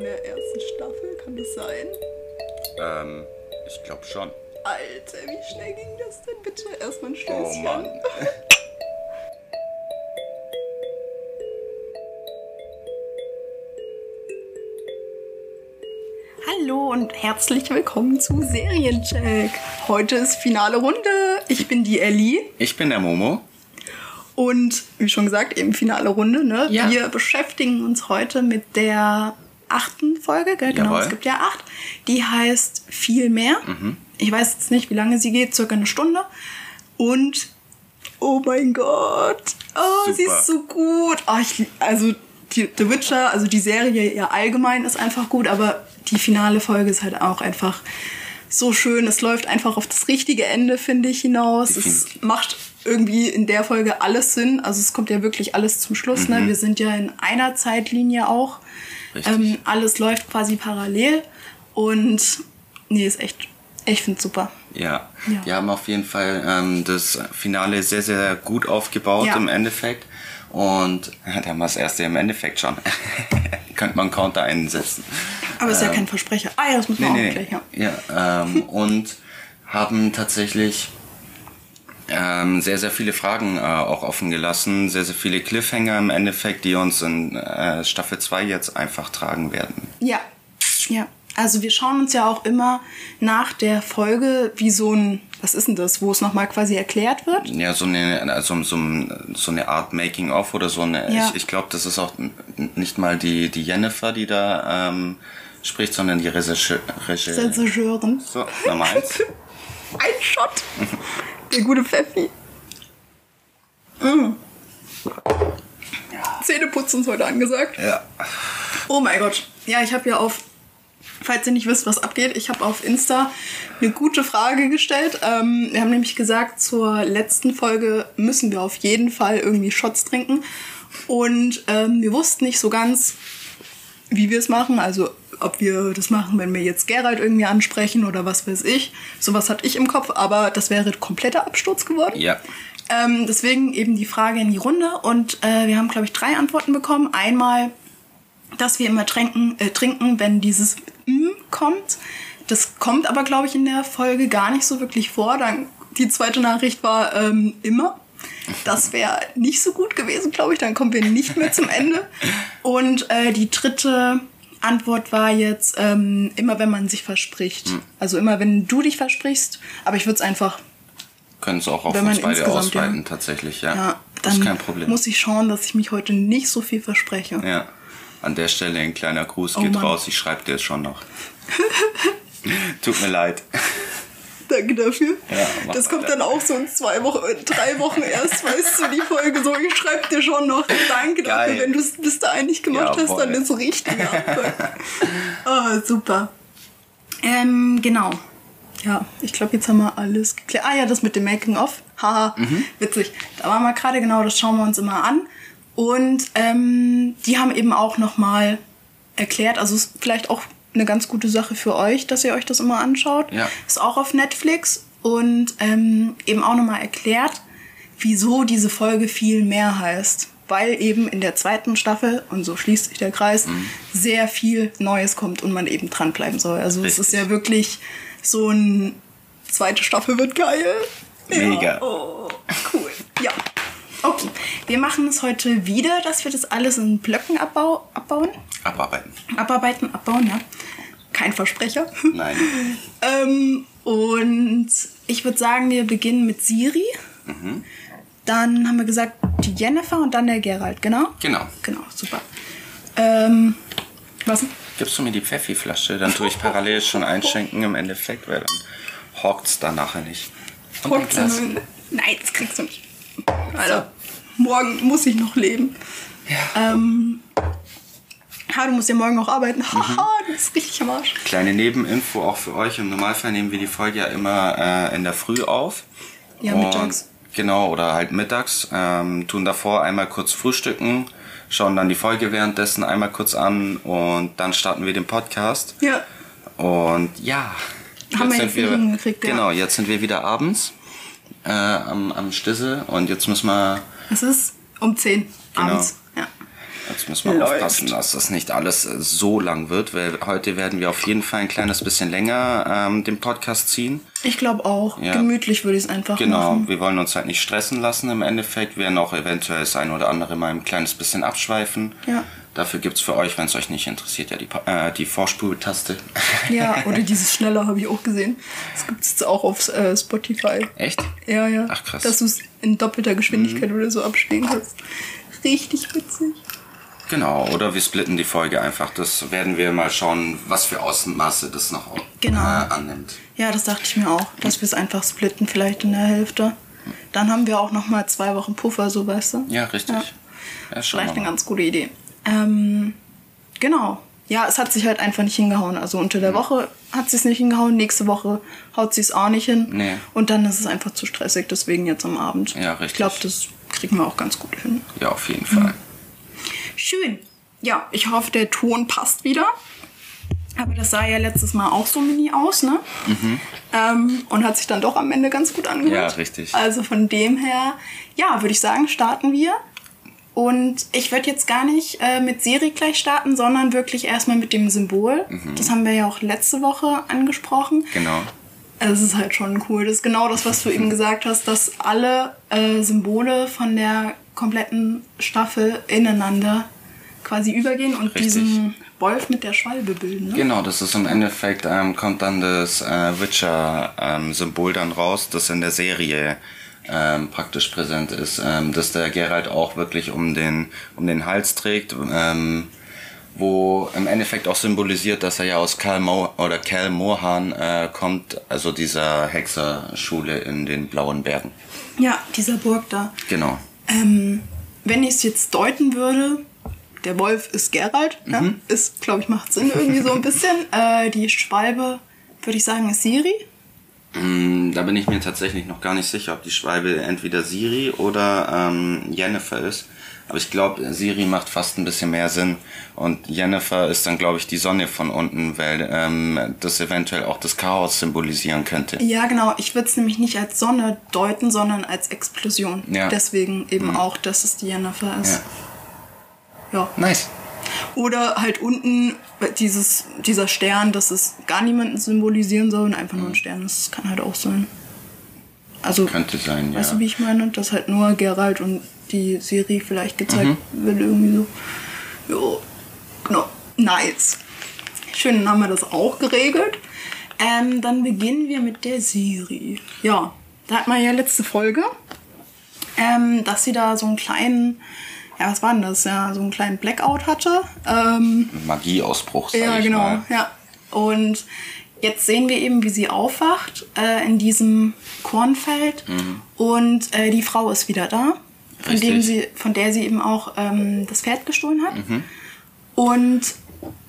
Von der ersten Staffel, kann das sein? Ähm, ich glaube schon. Alter, wie schnell ging das denn bitte? Erstmal ein Stößchen. Oh Mann. Hallo und herzlich willkommen zu Seriencheck. Heute ist finale Runde. Ich bin die Ellie Ich bin der Momo. und wie schon gesagt, eben finale Runde. Ne? Ja. Wir beschäftigen uns heute mit der achten Folge. Gell? Genau, es gibt ja acht. Die heißt Viel mehr. Mhm. Ich weiß jetzt nicht, wie lange sie geht, circa eine Stunde. Und oh mein Gott, oh, sie ist so gut. Oh, ich, also die, The Witcher, also die Serie ja allgemein ist einfach gut, aber die finale Folge ist halt auch einfach so schön. Es läuft einfach auf das richtige Ende, finde ich, hinaus. Es macht irgendwie in der Folge alles Sinn. Also es kommt ja wirklich alles zum Schluss. Ne? Wir sind ja in einer Zeitlinie auch. Ähm, alles läuft quasi parallel. Und nee, ist echt, ich finde super. Ja. Ja. Die haben auf jeden Fall ähm, das Finale sehr, sehr gut aufgebaut Ja. im Endeffekt. Und ja, da haben wir das erste im Endeffekt schon. Könnte man einen Counter einsetzen. Aber ist ja Ähm, kein Versprecher. Ah ja, das muss man Nee, auch nee, gleich, ja. ja. ähm, und haben tatsächlich ähm, sehr, sehr viele Fragen äh, auch offen gelassen, sehr, sehr viele Cliffhanger im Endeffekt, die uns in äh, Staffel 2 jetzt einfach tragen werden. Ja, ja. Also wir schauen uns ja auch immer nach der Folge wie so ein, was ist denn das, wo es nochmal quasi erklärt wird. Ja, so eine, also so, so eine Art Making-of oder so eine, Ja. ich, ich glaube, das ist auch nicht mal die, die Jennifer, die da ähm, spricht, sondern die Regisseurin. So, Nummer eins. Ein Shot. Der gute Pfeffi. Mm. Zähneputzen ist heute angesagt. ja. Oh mein Gott. Ja, ich habe ja auf, falls ihr nicht wisst, was abgeht, ich habe auf Insta eine gute Frage gestellt. Ähm, wir haben nämlich gesagt, zur letzten Folge müssen wir auf jeden Fall irgendwie Shots trinken. Und ähm, wir wussten nicht so ganz, wie wir es machen. Also ob wir das machen, wenn wir jetzt Gerald irgendwie ansprechen oder was weiß ich. Sowas hatte ich im Kopf, aber das wäre kompletter Absturz geworden. Ja. Ähm, deswegen eben die Frage in die Runde und äh, wir haben, glaube ich, drei Antworten bekommen. Einmal, dass wir immer trinken, äh, trinken wenn dieses M kommt. Das kommt aber, glaube ich, in der Folge gar nicht so wirklich vor. Dann, die zweite Nachricht war ähm, immer. Das wäre nicht so gut gewesen, glaube ich. Dann kommen wir nicht mehr zum Ende. Und äh, die dritte Antwort war jetzt ähm, immer, wenn man sich verspricht. Also immer, wenn du dich versprichst. Aber ich würde es einfach Können es auch auf Wenn uns beide ausweiten, ja. tatsächlich, ja. Ja, dann ist kein Problem. muss ich schauen, dass ich mich heute nicht so viel verspreche. Ja. An der Stelle ein kleiner Gruß Oh geht Mann. raus. Ich schreibe dir es schon noch. Tut mir leid. Danke dafür. Ja, das kommt dann auch so in zwei Wochen, in drei Wochen erst, weißt du, die Folge so, ich schreib dir schon noch. Danke Geil. dafür, wenn du es bis dahin nicht gemacht hast, Jawohl. dann ist richtig. Ah, super. Ähm, genau. Ja, ich glaube, jetzt haben wir alles geklärt. Ah ja, das mit dem Making-of. Haha, Mhm. witzig. Da waren wir gerade, genau, das schauen wir uns immer an. Und ähm, die haben eben auch nochmal erklärt, also vielleicht auch eine ganz gute Sache für euch, dass ihr euch das immer anschaut. Ja. Ist auch auf Netflix und ähm, eben auch nochmal erklärt, wieso diese Folge viel mehr heißt. Weil eben in der zweiten Staffel, und so schließt sich der Kreis, Mhm. sehr viel Neues kommt und man eben dranbleiben soll. Also es ist Richtig. ja wirklich so ein zweite Staffel wird geil. Mega. Ja. Oh, cool. Ja. Okay. Wir machen es heute wieder, dass wir das alles in Blöcken abbau abbauen. Abarbeiten. Abarbeiten, abbauen, ja. Kein Versprecher. Nein. Ähm, und ich würde sagen, wir beginnen mit Siri. Dann haben wir gesagt, die Jennifer und dann der Gerald, genau? Genau. Genau, super. Ähm, was? Gibst du mir die Pfeffi-Flasche? Dann tue ich parallel schon einschenken im Endeffekt, weil dann hockt's da nachher nicht. Und Nein, das kriegst du nicht. Alter, morgen muss ich noch leben. Ja. Ähm, ha, du musst ja morgen auch arbeiten. Mhm. Haha, du bist richtig am Arsch. Kleine Nebeninfo auch für euch. Im Normalfall nehmen wir die Folge ja immer äh, in der Früh auf. Ja, Und- mittags. Genau, oder halt mittags. Ähm, tun davor einmal kurz frühstücken, schauen dann die Folge währenddessen einmal kurz an und dann starten wir den Podcast. Ja. Und ja, Haben wir sind jetzt wieder hingekriegt, ja. Genau, jetzt sind wir wieder abends äh, am, am Stissel und jetzt müssen wir Es ist um 10 Genau. abends. Ja. Jetzt müssen wir Läuft. aufpassen, dass das nicht alles äh, so lang wird, weil heute werden wir auf jeden Fall ein kleines bisschen länger ähm, den Podcast ziehen. Ich glaube auch. Ja. Gemütlich würde ich es einfach Genau, machen. wir wollen uns halt nicht stressen lassen im Endeffekt. Wir werden auch eventuell das ein oder andere mal ein kleines bisschen abschweifen. Ja. Dafür gibt's für euch, wenn es euch nicht interessiert, ja die, äh, die Vorspultaste. Ja, oder dieses Schneller habe ich auch gesehen. Das gibt es jetzt auch auf äh, Spotify. Echt? Ja, ja. Ach, krass. Dass du es in doppelter Geschwindigkeit oder so abspielen kannst. Richtig witzig. Genau, oder wir splitten die Folge einfach. Das werden wir mal schauen, was für Ausmaße das noch Genau. äh, annimmt. Ja, das dachte ich mir auch, dass wir es einfach splitten, vielleicht in der Hälfte. Dann haben wir auch noch mal zwei Wochen Puffer, so weißt du. Ja, richtig. Ja. Ja, Vielleicht eine ganz gute Idee. Ähm, genau. Ja, es hat sich halt einfach nicht hingehauen. Also unter der Woche hat sie es nicht hingehauen, nächste Woche haut sie es auch nicht hin. Nee. Und dann ist es einfach zu stressig, deswegen jetzt am Abend. Ja, richtig. Ich glaube, das kriegen wir auch ganz gut hin. Ja, auf jeden Fall. Schön. Ja, ich hoffe, der Ton passt wieder. Aber das sah ja letztes Mal auch so mini aus, ne? Ähm, und hat sich dann doch am Ende ganz gut angehört. Ja, richtig. Also von dem her, ja, würde ich sagen, starten wir. Und ich würde jetzt gar nicht äh, mit Siri gleich starten, sondern wirklich erstmal mit dem Symbol. Das haben wir ja auch letzte Woche angesprochen. Genau. Es ist halt schon cool. Das ist genau das, was du eben gesagt hast, dass alle äh, Symbole von der kompletten Staffel ineinander quasi übergehen und Richtig. diesen Wolf mit der Schwalbe bilden. Ne? Genau, das ist im Endeffekt, ähm, kommt dann das äh, Witcher-Symbol dann raus, das in der Serie ähm, praktisch präsent ist, ähm, dass der Geralt auch wirklich um den, um den Hals trägt, ähm, wo im Endeffekt auch symbolisiert, dass er ja aus Cal Mo oder Cal Mohan äh, kommt, also dieser Hexerschule in den Blauen Bergen. Ja, dieser Burg da. Genau. Ähm, wenn ich es jetzt deuten würde, der Wolf ist Geralt, ja, Mhm. ist, glaube ich, macht Sinn irgendwie so ein bisschen. Äh, die Schwalbe, würde ich sagen, ist Siri. Mm, Da bin ich mir tatsächlich noch gar nicht sicher, ob die Schwalbe entweder Siri oder ähm, Jennifer ist. Aber ich glaube, Siri macht fast ein bisschen mehr Sinn. Und Jennifer ist dann, glaube ich, die Sonne von unten, weil ähm, das eventuell auch das Chaos symbolisieren könnte. Ja, genau. Ich würde es nämlich nicht als Sonne deuten, sondern als Explosion. Ja. Mhm. Deswegen eben auch, dass es die Jennifer ist. Ja. Nice. Oder halt unten dieses, dieser Stern, dass es gar niemanden symbolisieren soll und einfach nur ein Stern ist. Das kann halt auch sein. Also, Könnte sein, weißt ja. du, wie ich meine? Dass halt nur Geralt und die Serie vielleicht gezeigt Mhm. wird, irgendwie so. Jo, genau. Nice. Schön, dann haben wir das auch geregelt. Ähm, dann beginnen wir mit der Siri. Ja, da hat man ja letzte Folge, ähm, dass sie da so einen kleinen, ja, was war denn das? Ja, so einen kleinen Blackout hatte. Ähm, Magieausbruch, sag ja, ich genau. mal. Ja. Und jetzt sehen wir eben, wie sie aufwacht äh, in diesem Kornfeld. Und äh, die Frau ist wieder da, von, Richtig. dem sie, von der sie eben auch ähm, das Pferd gestohlen hat. Und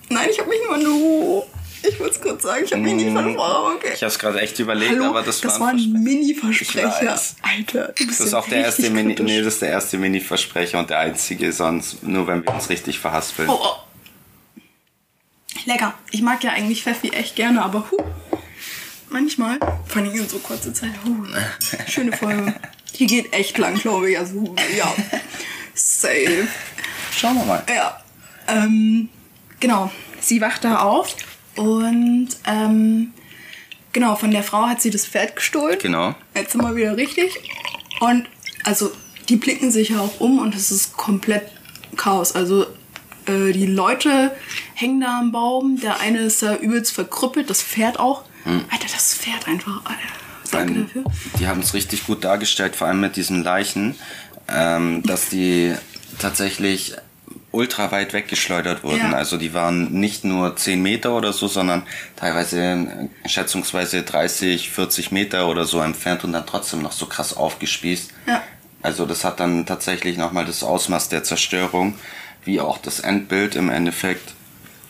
nein, ich habe mich nur nur. Ich wollte es kurz sagen, ich habe mich nicht versprochen. Okay. Ich habe es gerade echt überlegt, Hallo, aber das, das war ein Mini-Versprecher. Alter, du bist Das ist ja auch der erste Mini, nee, das ist der erste Mini-Versprecher und der einzige sonst, nur wenn wir uns richtig verhaspeln. Oh, oh. Lecker. Ich mag ja eigentlich Pfeffi echt gerne, aber huh, manchmal, vor allem in so kurzer Zeit, huh, schöne Folge. Die geht echt lang, glaube ich. Also, ja, safe. Schauen wir mal. Ja, ähm, genau. Sie wacht da auf und ähm, genau, von der Frau hat sie das Pferd gestohlen. Genau. Jetzt sind wir wieder richtig. Und also die blicken sich ja auch um und es ist komplett Chaos. Also äh, die Leute hängen da am Baum, der eine ist da übelst verkrüppelt, das Pferd auch. Alter, das Pferd einfach. Alter, danke Ein- dafür. Die haben es richtig gut dargestellt, vor allem mit diesen Leichen, ähm, dass die tatsächlich ultra weit weggeschleudert wurden. Ja. Also die waren nicht nur 10 Meter oder so, sondern teilweise äh, schätzungsweise 30, 40 Meter oder so entfernt und dann trotzdem noch so krass aufgespießt. Ja. Also das hat dann tatsächlich nochmal das Ausmaß der Zerstörung, wie auch das Endbild im Endeffekt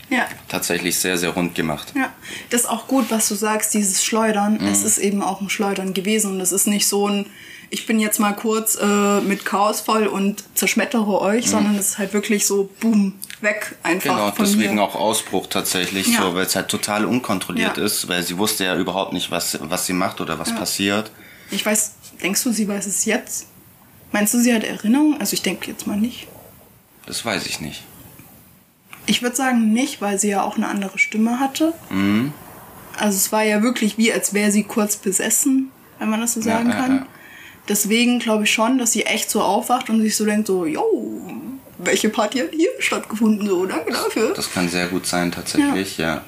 Ja. tatsächlich sehr, sehr rund gemacht. Ja, das ist auch gut, was du sagst, dieses Schleudern. Mhm. Es ist eben auch ein Schleudern gewesen und es ist nicht so ein, ich bin jetzt mal kurz äh, mit Chaos voll und zerschmettere euch, sondern es ist halt wirklich so, boom, weg einfach Mhm. Genau, von deswegen mir. auch Ausbruch tatsächlich, Ja. so, weil es halt total unkontrolliert Ja. ist, weil sie wusste ja überhaupt nicht, was, was sie macht oder was passiert. Ich weiß, denkst du, sie weiß es jetzt? Meinst du, sie hat Erinnerung? Also ich denke jetzt mal nicht. Das weiß ich nicht. Ich würde sagen nicht, weil sie ja auch eine andere Stimme hatte. Mhm. Also es war ja wirklich wie, als wäre sie kurz besessen, wenn man das so sagen ja, kann. ja. Deswegen glaube ich schon, dass sie echt so aufwacht und sich so denkt, so, yo, welche Party hat hier stattgefunden? So, danke dafür. Das kann sehr gut sein, tatsächlich, ja.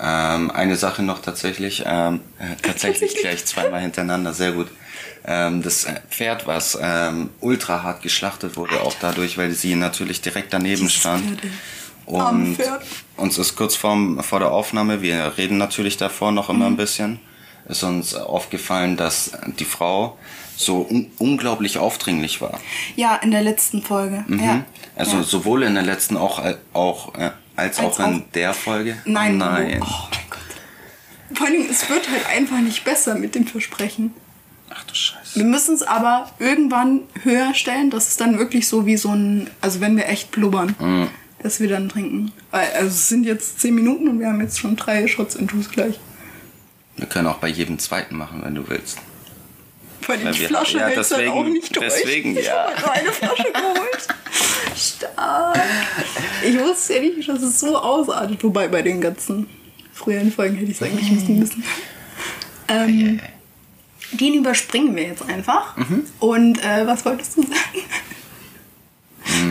Ähm, eine Sache noch tatsächlich, ähm, äh, tatsächlich gleich zweimal hintereinander, sehr gut. Ähm, das äh, Pferd, was ähm, ultra hart geschlachtet wurde, auch dadurch, weil sie natürlich direkt daneben Dieses stand. Pferd, ey. Arme Und Pferd. uns ist kurz vorm, vor der Aufnahme, wir reden natürlich davor noch Mhm. immer ein bisschen, ist uns aufgefallen, dass die Frau so un unglaublich aufdringlich war. Ja, in der letzten Folge. Mhm. Ja. Also ja. sowohl in der letzten auch, äh, auch äh, als, Als auch in auch- der Folge. Nein, Oh, nein. Oh mein Gott. Vor allem, es wird halt einfach nicht besser mit dem Versprechen. Ach du Scheiße. Wir müssen es aber irgendwann höher stellen, dass es dann wirklich so wie so ein, also wenn wir echt blubbern, Mhm. dass wir dann trinken. Also es sind jetzt zehn Minuten und wir haben jetzt schon drei Shots Intus gleich. Wir können auch bei jedem zweiten machen, wenn du willst. Weil Weil die wir- Flasche ja, deswegen- dann auch nicht durch. deswegen, ich ja. habe nur eine Flasche geholt. Stark. Ich wusste ja nicht, dass es so ausartet. Wobei bei den ganzen früheren Folgen hätte ich es eigentlich wissen müssen. Ähm, den überspringen wir jetzt einfach. Mhm. Und äh, was wolltest du sagen?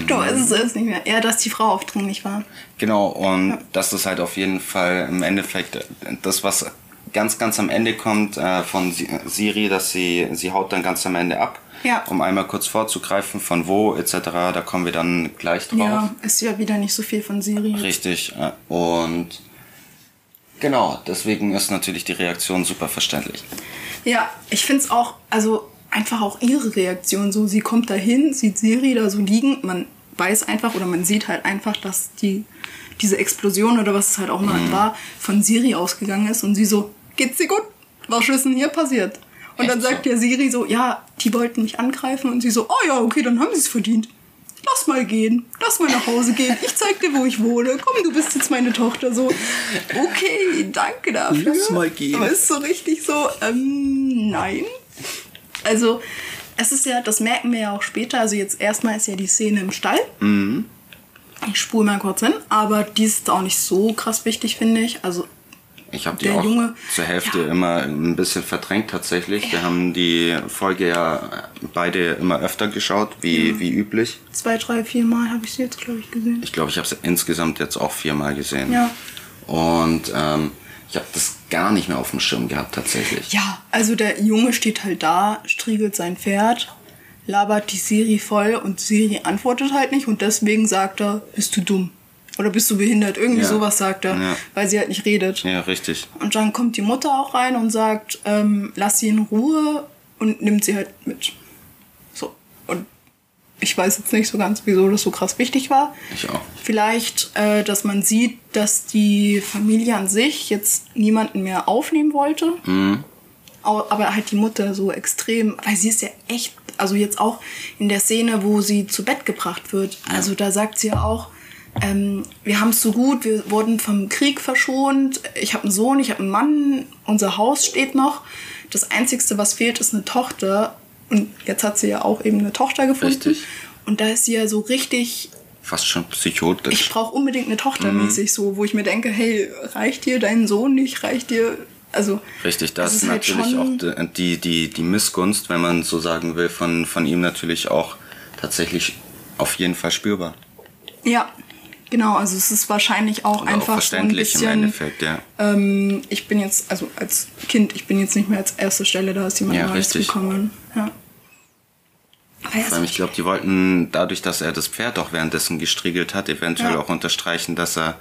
Du weißt es nicht mehr. Ja, dass die Frau aufdringlich war. Genau, und das ist halt auf jeden Fall im Endeffekt das, was ganz, ganz am Ende kommt äh, von Si- Siri, dass sie, sie haut dann ganz am Ende ab. Ja. Um einmal kurz vorzugreifen, von wo etc., da kommen wir dann gleich drauf. Ja, ist ja wieder nicht so viel von Siri. Richtig. äh, Und genau, deswegen ist natürlich die Reaktion super verständlich. Ja, ich finde es auch, also einfach auch ihre Reaktion so. Sie kommt dahin, sieht Siri da so liegen, man weiß einfach oder man sieht halt einfach, dass die diese Explosion oder was es halt auch mal war, von Siri ausgegangen ist und sie so, geht's dir gut? Was ist denn hier passiert? Und Echt dann sagt so? der Siri so, ja, die wollten mich angreifen und sie so, oh ja, okay, dann haben sie es verdient. Lass mal gehen, lass mal nach Hause gehen. Ich zeig dir, wo ich wohne. Komm, du bist jetzt meine Tochter. So, okay, danke dafür. Lass mal gehen. Aber ist so richtig so, ähm, nein. Also, es ist ja, das merken wir ja auch später. Also, jetzt erstmal ist ja die Szene im Stall. Mhm. Ich spule mal kurz hin, aber die ist auch nicht so krass wichtig, finde ich. Also, Ich habe die Der auch Junge- zur Hälfte ja. immer ein bisschen verdrängt tatsächlich. Wir haben die Folge ja beide immer öfter geschaut, wie, wie üblich. zwei, drei, vier Mal habe ich sie jetzt, glaube ich, gesehen. Ich glaube, ich habe es insgesamt jetzt auch viermal gesehen. Ja. Und ähm, ich habe das gar nicht mehr auf dem Schirm gehabt tatsächlich. Ja, also der Junge steht halt da, striegelt sein Pferd, labert die Siri voll und Siri antwortet halt nicht und deswegen sagt er, bist du dumm? Oder bist du behindert? Irgendwie Ja. sowas sagt er, Ja. weil sie halt nicht redet. Ja, richtig. Und dann kommt die Mutter auch rein und sagt, ähm, lass sie in Ruhe und nimmt sie halt mit. So. Und ich weiß jetzt nicht so ganz, wieso das so krass wichtig war. Ich auch. Vielleicht, äh, dass man sieht, dass die Familie an sich jetzt niemanden mehr aufnehmen wollte. Au- Aber halt die Mutter so extrem, weil sie ist ja echt, also jetzt auch in der Szene, wo sie zu Bett gebracht wird. Also da sagt sie ja auch, ähm, wir haben es so gut, wir wurden vom Krieg verschont, ich habe einen Sohn, ich habe einen Mann, unser Haus steht noch. Das Einzigste, was fehlt, ist eine Tochter. Und jetzt hat sie ja auch eben eine Tochter gefunden. Richtig. Und da ist sie ja so richtig Fast schon psychotisch. ich brauche unbedingt eine Tochter mäßig so, wo ich mir denke, hey, reicht dir dein Sohn nicht, reicht dir, also Richtig, das es ist halt natürlich schon- auch die, die, die Missgunst, wenn man so sagen will, von, von ihm natürlich auch tatsächlich auf jeden Fall spürbar. ja, genau, also es ist wahrscheinlich auch Oder auch einfach so ein verständlich bisschen, im Endeffekt, ja. Ähm, ich bin jetzt, also als Kind, ich bin jetzt nicht mehr als erste Stelle, da ist jemand Ja, Neues richtig. gekommen. Ja. Aber Vor allem, ich glaube, die wollten dadurch, dass er das Pferd auch währenddessen gestriegelt hat, eventuell Ja. auch unterstreichen, dass er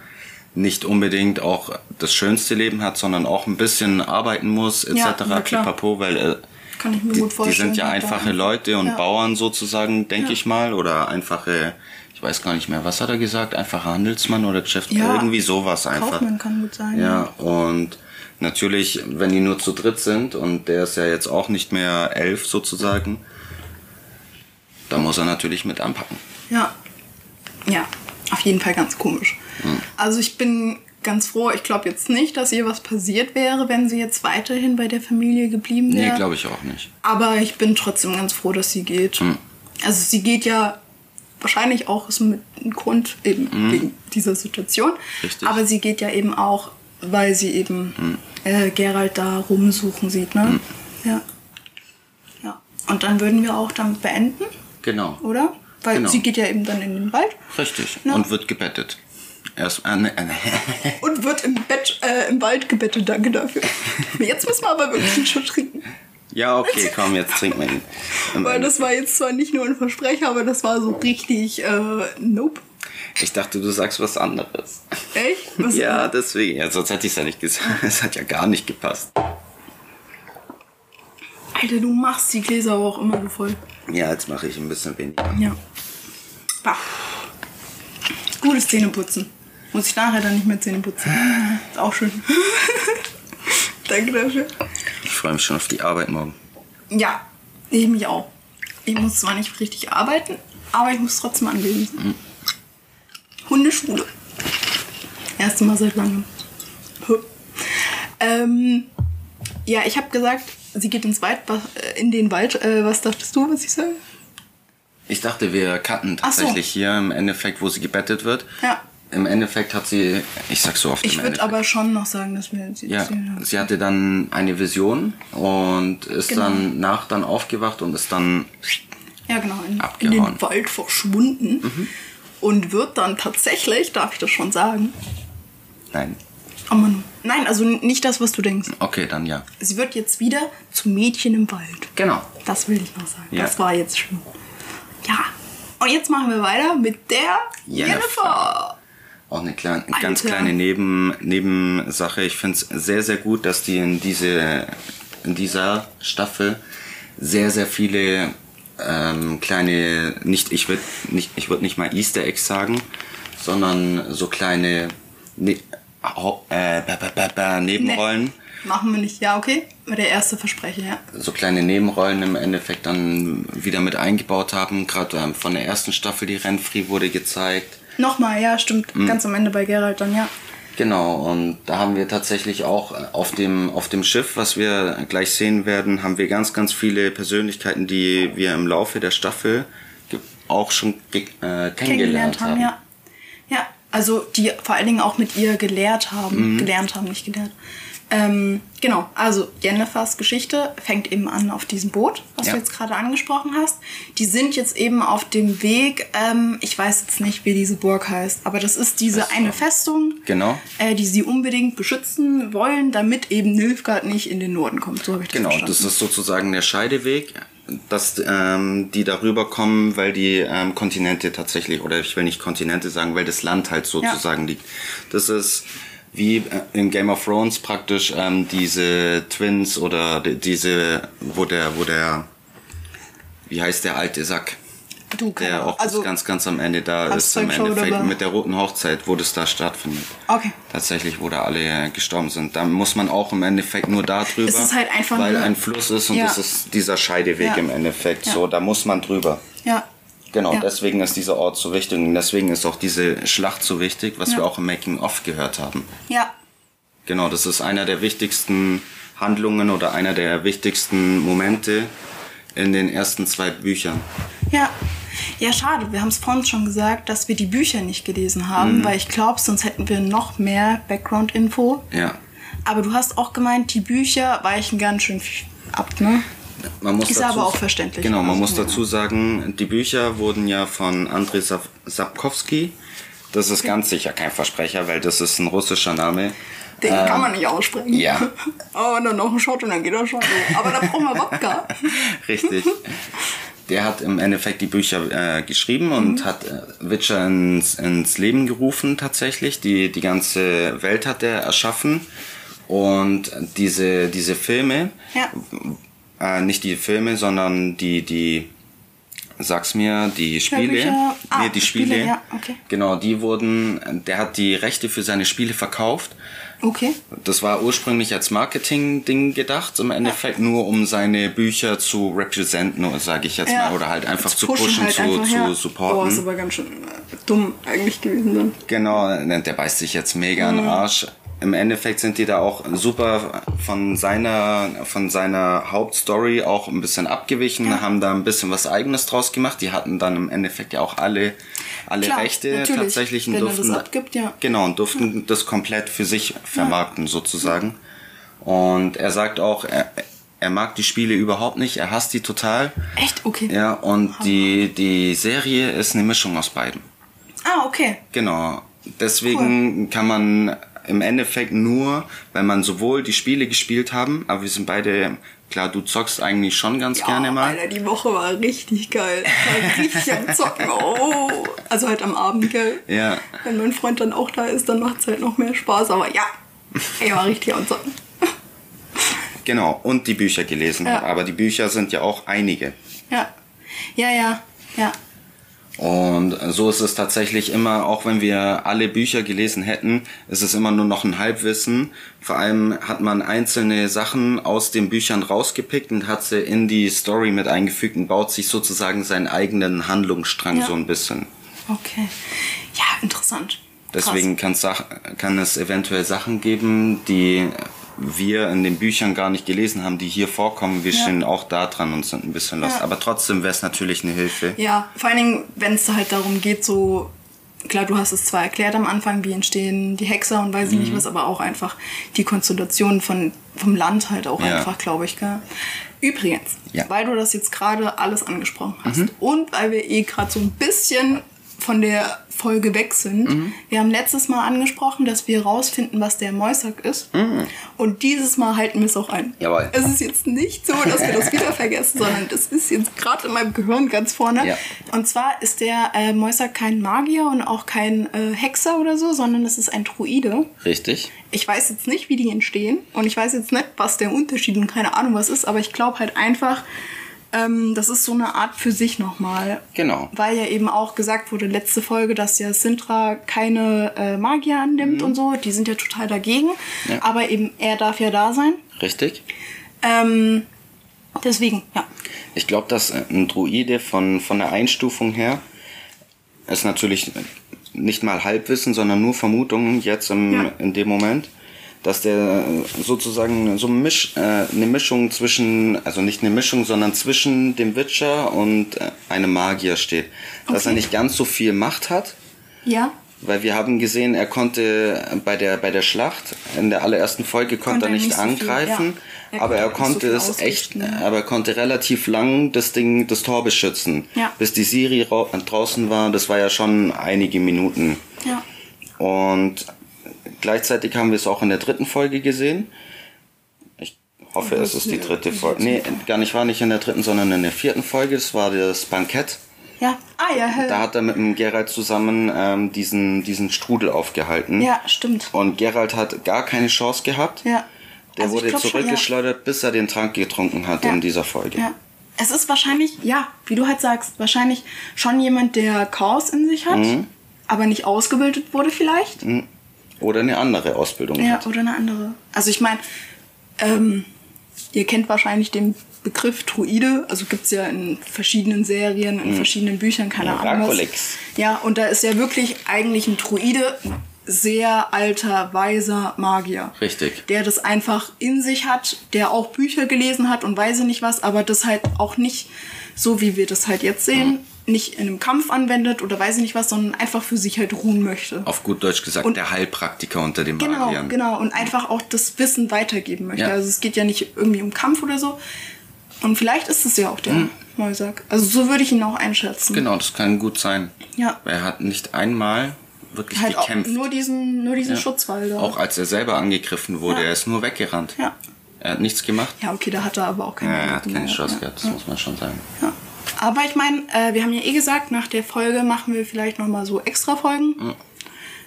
nicht unbedingt auch das schönste Leben hat, sondern auch ein bisschen arbeiten muss, etc. Ja. Pipapo, weil äh, kann ich mir die, gut die vorstellen. sind ja einfache einfach- Leute und ja. Bauern sozusagen, denke Ja. ich mal, oder einfache, ich weiß gar nicht mehr, was hat er gesagt, einfacher Handelsmann oder Geschäft, Ja. irgendwie sowas einfach. Kaufmann kann gut sein. Ja, und natürlich, wenn die nur zu dritt sind und der ist ja jetzt auch nicht mehr elf sozusagen, da muss er natürlich mit anpacken. Ja. Ja, auf jeden Fall ganz komisch. Hm. Also ich bin ganz froh, ich glaube jetzt nicht, dass ihr was passiert wäre, wenn sie jetzt weiterhin bei der Familie geblieben Nee, wäre. glaube ich auch nicht. Aber ich bin trotzdem ganz froh, dass sie geht. Hm. Also sie geht ja wahrscheinlich auch ist mit einem Grund eben wegen dieser Situation. Mhm. Richtig. Aber sie geht ja eben auch, weil sie eben Mhm. äh, Gerald da rumsuchen sieht, ne? Ja. Ja. Und dann würden wir auch damit beenden, Genau. oder? Weil Genau. sie geht ja eben dann in den Wald Richtig. Ja. Und wird gebettet. Erst, äh, ne, äh, ne. und wird im Bett, äh, im Wald gebettet. Danke dafür. Jetzt müssen wir aber wirklich einen Schluck trinken. Ja, okay, komm, jetzt trinken wir ihn. Weil das war jetzt zwar nicht nur ein Versprecher, aber das war so richtig, äh, nope. Ich dachte, du sagst was anderes. Echt? Was Ja, deswegen. Ja, sonst hätte ich es ja nicht gesagt. Es hat ja gar nicht gepasst. Alter, du machst die Gläser aber auch immer so voll. Ja, jetzt mache ich ein bisschen weniger. Ja. Bah. Gutes Zähneputzen. Muss ich nachher dann nicht mehr Zähne putzen. Ist auch schön. Danke dafür. Ich freue mich schon auf die Arbeit morgen. Ja, ich mich auch. Ich muss zwar nicht richtig arbeiten, aber ich muss trotzdem anwesend sein. Hundeschule. Erste Mal seit langem. Ähm, ja, ich habe gesagt, sie geht ins Wald, äh, in den Wald. Äh, was dachtest du, was ich sage? Ich dachte, wir cutten Ach so. tatsächlich hier im Endeffekt, wo sie gebettet wird. Ja. Im Endeffekt hat sie, ich sag so oft Ich würde aber schon noch sagen, dass wir sie Ja, sie- sie hatte dann eine Vision und ist Genau. dann nach dann aufgewacht und ist dann Ja, genau, in, in. Mhm. den Wald verschwunden. Und wird dann tatsächlich, darf ich das schon sagen, nein. oh Mann, nein, also nicht das, was du denkst. Okay, dann ja. Sie wird jetzt wieder zum Mädchen im Wald. Genau. Das will ich noch sagen. Ja. Das war jetzt schön. Ja. Und jetzt machen wir weiter mit der Jennifer. Jennifer. Auch eine kleine, ganz Alter. kleine Neben, Nebensache. Ich finde es sehr, sehr gut, dass die in, diese, in dieser Staffel sehr, sehr viele ähm, kleine, nicht, ich würde nicht, ich würd nicht mal Easter Eggs sagen, sondern so kleine ne, Haupt- äh, ba- ba- ba- Nebenrollen. Nee, machen wir nicht. Ja, okay. Der erste Versprecher, ja. so kleine Nebenrollen im Endeffekt dann wieder mit eingebaut haben. Gerade ähm, von der ersten Staffel, die Renfree wurde gezeigt. Nochmal, ja, stimmt. Mhm. Ganz am Ende bei Gerald dann, ja. Genau, und da haben wir tatsächlich auch äh, auf dem, auf dem Schiff, was wir gleich sehen werden, haben wir ganz, ganz viele Persönlichkeiten, die wir im Laufe der Staffel auch schon äh, kennengelernt, haben. ja. Ja, also die vor allen Dingen auch mit ihr gelehrt haben. Mhm. Gelernt haben, nicht gelehrt. Ähm, genau, also Jennifers Geschichte fängt eben an auf diesem Boot, was Ja. du jetzt gerade angesprochen hast. Die sind jetzt eben auf dem Weg, ähm, ich weiß jetzt nicht, wie diese Burg heißt, aber das ist diese Das- eine Festung, Genau. äh, die sie unbedingt beschützen wollen, damit eben Nilfgaard nicht in den Norden kommt. So habe ich das Genau, verstanden. das ist sozusagen der Scheideweg, dass ähm, die darüber kommen, weil die ähm, Kontinente tatsächlich, oder ich will nicht Kontinente sagen, weil das Land halt sozusagen liegt. Das ist wie äh, in Game of Thrones praktisch ähm, diese Twins oder die- diese, wo der, wo der, wie heißt der alte Sack? du, Der Ahnung. auch bis ganz, ganz am Ende da ist, Endeffekt was? mit der roten Hochzeit, wo das da stattfindet. Okay. Tatsächlich, wo da alle gestorben sind. Da muss man auch im Endeffekt nur da drüber. Es ist halt einfach Weil ein Fluss ist und Ja. das ist dieser Scheideweg Ja. im Endeffekt. Ja. So, da muss man drüber. Ja. Genau, Ja. deswegen ist dieser Ort so wichtig und deswegen ist auch diese Schlacht so wichtig, was Ja. wir auch im Making-of gehört haben. Ja. Genau, das ist einer der wichtigsten Handlungen oder einer der wichtigsten Momente in den ersten zwei Büchern. Ja. Ja, schade. Wir haben es vorhin schon gesagt, dass wir die Bücher nicht gelesen Mhm. haben, weil ich glaube, sonst hätten wir noch mehr Background-Info. Ja. Aber du hast auch gemeint, die Bücher weichen ganz schön ab, ne? Man muss Ist dazu, aber auch verständlich. Genau, man Also, muss ja. dazu sagen, die Bücher wurden ja von Andrei Sap- Sapkowski. Das ist ganz sicher kein Versprecher, weil das ist ein russischer Name. Den kann man nicht aussprechen. Ähm, ja. Aber dann noch einen Shot und dann geht er schon. Aber da brauchen wir Wodka. Richtig. Der hat im Endeffekt die Bücher äh, geschrieben und Mhm. hat äh, Witcher ins, ins Leben gerufen tatsächlich. Die, die ganze Welt hat er erschaffen. Und diese, diese Filme, Ja. Äh, nicht die Filme, sondern die, die, sag's mir, die Spiele. Hörbücher. Ah, nee, die Spiele, Spiele. ja, okay. Genau, die wurden, der hat die Rechte für seine Spiele verkauft. Okay. Das war ursprünglich als Marketing-Ding gedacht, im Endeffekt nur um seine Bücher zu representen, sage ich jetzt Ja. mal, oder halt einfach Zu pushen, halt zu, einfach, zu ja. supporten. Boah, ist aber ganz schön äh, dumm eigentlich gewesen dann. Genau, der beißt sich jetzt mega Mhm. an den Arsch. Im Endeffekt sind die da auch super von seiner, von seiner Hauptstory auch ein bisschen abgewichen, Ja. haben da ein bisschen was eigenes draus gemacht. Die hatten dann im Endeffekt ja auch alle, alle Klar, Rechte natürlich. tatsächlich und Wenn durften, das abgibt, ja. genau, und durften das komplett für sich vermarkten sozusagen. Und er sagt auch, er, er mag die Spiele überhaupt nicht, er hasst die total. Echt? Okay. Ja, und die, die Serie ist eine Mischung aus beiden. Ah, okay. Genau. Deswegen kann man im Endeffekt nur, wenn man sowohl die Spiele gespielt haben, aber wir sind beide, klar, du zockst eigentlich schon ganz gerne mal. Alter, die Woche war richtig geil. Ich war richtig am Zocken. Oh. Also halt am Abend, gell? Ja. Wenn mein Freund dann auch da ist, dann macht es halt noch mehr Spaß. Aber ja, ich war richtig am Zocken. Genau. Und die Bücher gelesen. Ja. Aber die Bücher sind ja auch einige. Ja. Ja, ja, ja. Und so ist es tatsächlich immer, auch wenn wir alle Bücher gelesen hätten, ist es immer nur noch ein Halbwissen. Vor allem hat man einzelne Sachen aus den Büchern rausgepickt und hat sie in die Story mit eingefügt und baut sich sozusagen seinen eigenen Handlungsstrang Ja. so ein bisschen. Okay. Ja, interessant. Deswegen kann es eventuell Sachen geben, die wir in den Büchern gar nicht gelesen haben, die hier vorkommen. Wir Ja. stehen auch da dran und sind ein bisschen lost. Ja. Aber trotzdem wäre es natürlich eine Hilfe. Ja, vor allen Dingen, wenn es halt darum geht, so, klar, du hast es zwar erklärt am Anfang, wie entstehen die Hexer und weiß ich Mhm. nicht was, aber auch einfach die Konstellation von, vom Land halt auch Ja. einfach, glaube ich, gell? Übrigens. Mhm. weil du das jetzt gerade alles angesprochen hast und weil wir eh gerade so ein bisschen von der Folge weg sind. Mhm. Wir haben letztes Mal angesprochen, dass wir rausfinden, was der Mäusack ist. Mhm. Und dieses Mal halten wir es auch ein. Jawohl. Es ist jetzt nicht so, dass wir das wieder vergessen, sondern das ist jetzt gerade in meinem Gehirn ganz vorne. Ja. Und zwar ist der äh, Mäusack kein Magier und auch kein äh, Hexer oder so, sondern es ist ein Druide. Richtig? Ich weiß jetzt nicht, wie die entstehen und ich weiß jetzt nicht, was der Unterschied und keine Ahnung was ist, aber ich glaube halt einfach, ähm, das ist so eine Art für sich nochmal. Genau. Weil ja eben auch gesagt wurde, letzte Folge, dass ja Sintra keine äh, Magier annimmt und so. Die sind ja total dagegen. Mhm. Ja. Aber eben er darf ja da sein. Richtig? Ähm, deswegen, ja. Ich glaube, dass ein Druide von, von der Einstufung her ist natürlich nicht mal Halbwissen, sondern nur Vermutungen jetzt im, Ja. in dem Moment, dass der sozusagen so Misch, äh, eine Mischung zwischen, also nicht eine Mischung, sondern zwischen dem Witcher und äh, einem Magier steht. Dass Okay. er nicht ganz so viel Macht hat, Ja, weil wir haben gesehen, er konnte bei der, bei der Schlacht, in der allerersten Folge konnte, Konnte er nicht, nicht so viel, angreifen, ja. Er aber er konnte so viel es echt, aber er konnte relativ lang das Ding, das Tor beschützen. Ja. Bis die Siri rau- draußen war, das war ja schon einige Minuten. ja. Und gleichzeitig haben wir es auch in der dritten Folge gesehen. Ich hoffe, es ist die dritte Folge. Nee, gar nicht, war nicht in der dritten, sondern in der vierten Folge. Das war das Bankett. Ja. Ah, ja. Da hat er mit dem Geralt zusammen ähm, diesen, diesen Strudel aufgehalten. Ja, stimmt. Und Geralt hat gar keine Chance gehabt. Ja. Der Also wurde glaub schon, zurückgeschleudert, bis er den Trank getrunken hat Ja. in dieser Folge. Ja. Es ist wahrscheinlich, ja, wie du halt sagst, wahrscheinlich schon jemand, der Chaos in sich hat, Mhm. aber nicht ausgebildet wurde vielleicht. Oder eine andere Ausbildung Ja, hat. oder eine andere. Also ich meine, ähm, ihr kennt wahrscheinlich den Begriff Druide, also gibt's ja in verschiedenen Serien, in verschiedenen Büchern, keine Ja, Ahnung. was. Dracolix. Ja, und da ist ja wirklich eigentlich ein Druide sehr alter, weiser Magier. Richtig. Der das einfach in sich hat, der auch Bücher gelesen hat und weiß ich nicht was, aber das halt auch nicht so, wie wir das halt jetzt sehen, nicht in einem Kampf anwendet oder weiß ich nicht was, sondern einfach für sich halt ruhen möchte. Auf gut Deutsch gesagt, Und- der Heilpraktiker unter den Genau, Magiern. genau. Und einfach auch das Wissen weitergeben möchte. Ja. Also es geht ja nicht irgendwie um Kampf oder so. Und vielleicht ist es ja auch der Mäusack. Also so würde ich ihn auch einschätzen. Genau, das kann gut sein. Ja. Er hat nicht einmal wirklich Halt gekämpft. nur diesen, nur diesen Ja. Schutzwall da. Auch als er selber angegriffen wurde, Ja. er ist nur weggerannt. Ja. Er hat nichts gemacht. Ja, okay, da hat er aber auch keine Ja, er hat keine. Chance gehabt, das muss man schon sagen. Ja. Aber ich meine, äh, wir haben ja eh gesagt, nach der Folge machen wir vielleicht nochmal so extra Folgen.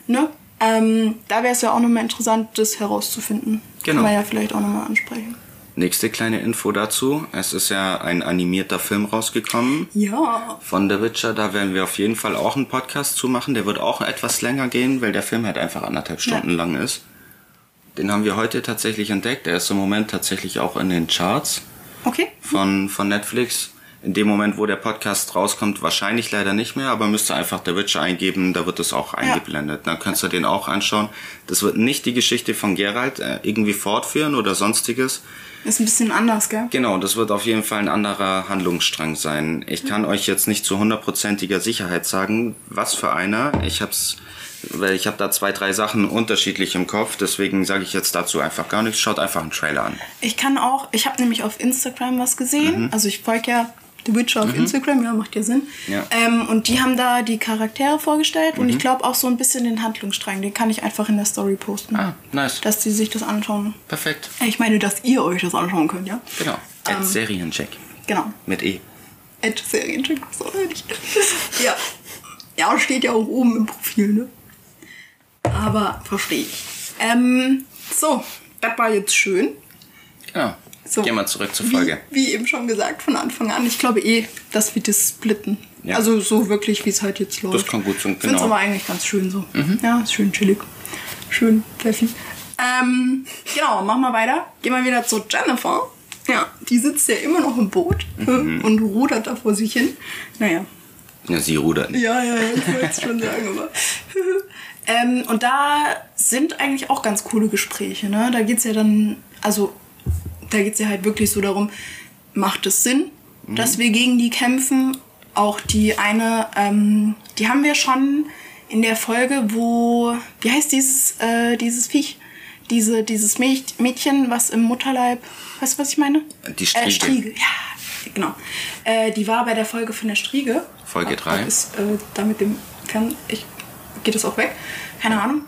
Ne? Ähm, da wäre es ja auch nochmal interessant, das herauszufinden. Genau. Kann man ja vielleicht auch nochmal ansprechen. Nächste kleine Info dazu. Es ist ja ein animierter Film rausgekommen. Ja. Von The Witcher, da werden wir auf jeden Fall auch einen Podcast zu machen. Der wird auch etwas länger gehen, weil der Film halt einfach anderthalb Stunden Ja. lang ist. Den haben wir heute tatsächlich entdeckt. Der ist im Moment tatsächlich auch in den Charts Okay. von, von Netflix. In dem Moment, wo der Podcast rauskommt, wahrscheinlich leider nicht mehr, aber müsst ihr einfach The Witcher eingeben, da wird es auch eingeblendet. Dann kannst du den auch anschauen. Das wird nicht die Geschichte von Geralt äh, irgendwie fortführen oder sonstiges. Ist ein bisschen anders, gell? Genau, das wird auf jeden Fall ein anderer Handlungsstrang sein. Ich kann euch jetzt nicht zu hundertprozentiger Sicherheit sagen, was für einer. Ich hab's, weil ich habe da zwei, drei Sachen unterschiedlich im Kopf, deswegen sage ich jetzt dazu einfach gar nichts. Schaut einfach einen Trailer an. Ich kann auch, ich habe nämlich auf Instagram was gesehen. Mhm. Also ich folge ja The Witcher auf Instagram, ja, macht ja Sinn. Ja. Ähm, und die haben da die Charaktere vorgestellt und Mhm. ich glaube auch so ein bisschen den Handlungsstrang. Den kann ich einfach in der Story posten. Ah, nice. Dass die sich das anschauen. Perfekt. Ich meine, dass ihr euch das anschauen könnt, ja? Genau. Ähm. Als Seriencheck. Genau. Mit E. Ed Seriencheck, soll ich? ja. Ja, steht ja auch oben im Profil, ne? Aber verstehe ich. Ähm, so, das war jetzt schön. Genau. So. Gehen wir zurück zur Folge. Wie, wie eben schon gesagt von Anfang an. Ich glaube eh, dass wir das splitten. Ja. Also so wirklich, wie es halt jetzt läuft. kann gut sein, Ich finde es genau. aber eigentlich ganz schön so. Ja, ist schön chillig. Schön pfeffig. Ähm, genau, machen wir weiter. Gehen wir wieder zu Jennifer. Ja, die sitzt ja immer noch im Boot Mhm. und rudert da vor sich hin. Naja, Ja, sie rudert nicht. ja, ja, ja, ich wollte es schon sagen, aber. ähm, und da sind eigentlich auch ganz coole Gespräche, ne? Da geht's ja dann, also, da geht's ja halt wirklich so darum, macht es Sinn, dass wir gegen die kämpfen? Auch die eine, ähm, die haben wir schon in der Folge, wo, wie heißt dieses, äh, dieses Viech? Diese, dieses Mäd- Mädchen, was im Mutterleib, weißt du, was ich meine? Die Striege. Äh, Striege, ja, genau. Äh, die war bei der Folge von der Striege. Folge Ob- drei. ob Ist äh, da mit dem Fern... Ich, geht das auch weg? Keine Ahnung.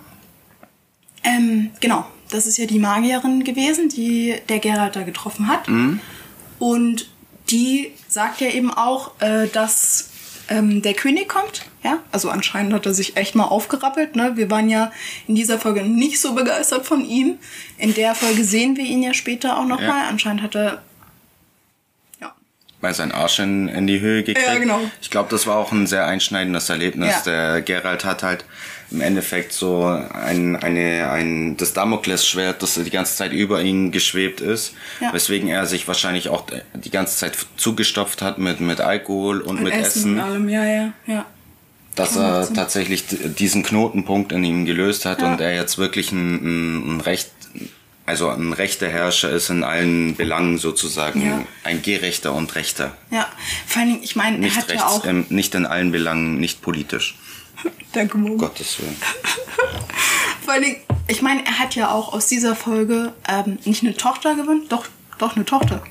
Ähm, genau. Das ist ja die Magierin gewesen, die der Geralt da getroffen hat. Mhm. Und die sagt ja eben auch, äh, dass ähm, der König kommt. Ja, also anscheinend hat er sich echt mal aufgerappelt. Ne? Wir waren ja in dieser Folge nicht so begeistert von ihm. In der Folge sehen wir ihn ja später auch noch Ja. mal. Anscheinend hat er Mal seinen Arsch in, in die Höhe gekriegt. Ja, genau. Ich glaube, das war auch ein sehr einschneidendes Erlebnis. Ja. Der Geralt hat halt im Endeffekt so ein, eine, ein, das Damoklesschwert, das die ganze Zeit über ihn geschwebt ist, Ja. weswegen er sich wahrscheinlich auch die ganze Zeit zugestopft hat mit, mit Alkohol und mit Essen, und allem. Ja, ja, ja. dass Kann er sein. tatsächlich diesen Knotenpunkt in ihm gelöst hat Ja. und er jetzt wirklich ein, ein, ein Recht, also ein rechter Herrscher ist in allen Belangen sozusagen, Ja. ein gerechter und rechter. Ja, vor allen Dingen, ich meine, er Nicht hat ja rechts, auch. ähm, nicht in allen Belangen, nicht politisch. Danke, Mo. Gottes Willen. Vor allen Dingen, ich meine, er hat ja auch aus dieser Folge ähm, nicht eine Tochter gewonnen, doch, doch eine Tochter.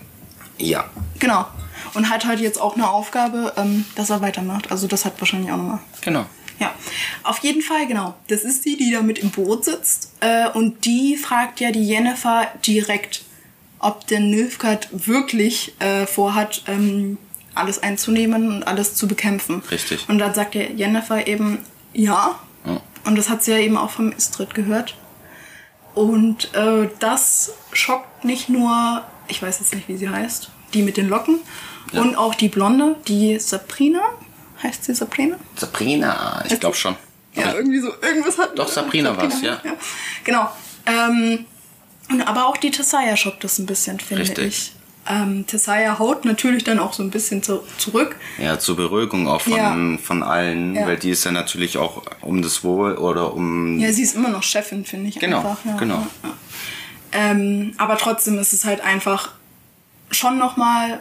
Ja, Genau. Und hat halt jetzt auch eine Aufgabe, ähm, dass er weitermacht. Also das hat wahrscheinlich auch nochmal. genau. Ja, auf jeden Fall, genau. Das ist die, die da mit im Boot sitzt. Äh, und die fragt ja die Jennifer direkt, ob der Nilfgaard wirklich äh, vorhat, ähm, alles einzunehmen und alles zu bekämpfen. Richtig. Und dann sagt der Jennifer eben, ja. Ja. Und das hat sie ja eben auch vom Istrid gehört. Und äh, das schockt nicht nur, ich weiß jetzt nicht, wie sie heißt, die mit den Locken Ja. und auch die Blonde, die Sabrina. Heißt sie Sabrina? Sabrina, ich glaube schon. Ja, irgendwie so, irgendwas hat. Doch, Sabrina war's, ja. Genau. Ähm, aber auch die Tessaya schockt das ein bisschen, finde Richtig. ich. Ähm, Tessaya haut natürlich dann auch so ein bisschen zu, zurück. Ja, zur Beruhigung auch von, Ja. von allen, Ja. weil die ist ja natürlich auch um das Wohl oder um. Ja, sie ist immer noch Chefin, finde ich. Genau, einfach. Ja, genau. Ja, ja. Ähm, aber trotzdem ist es halt einfach schon nochmal,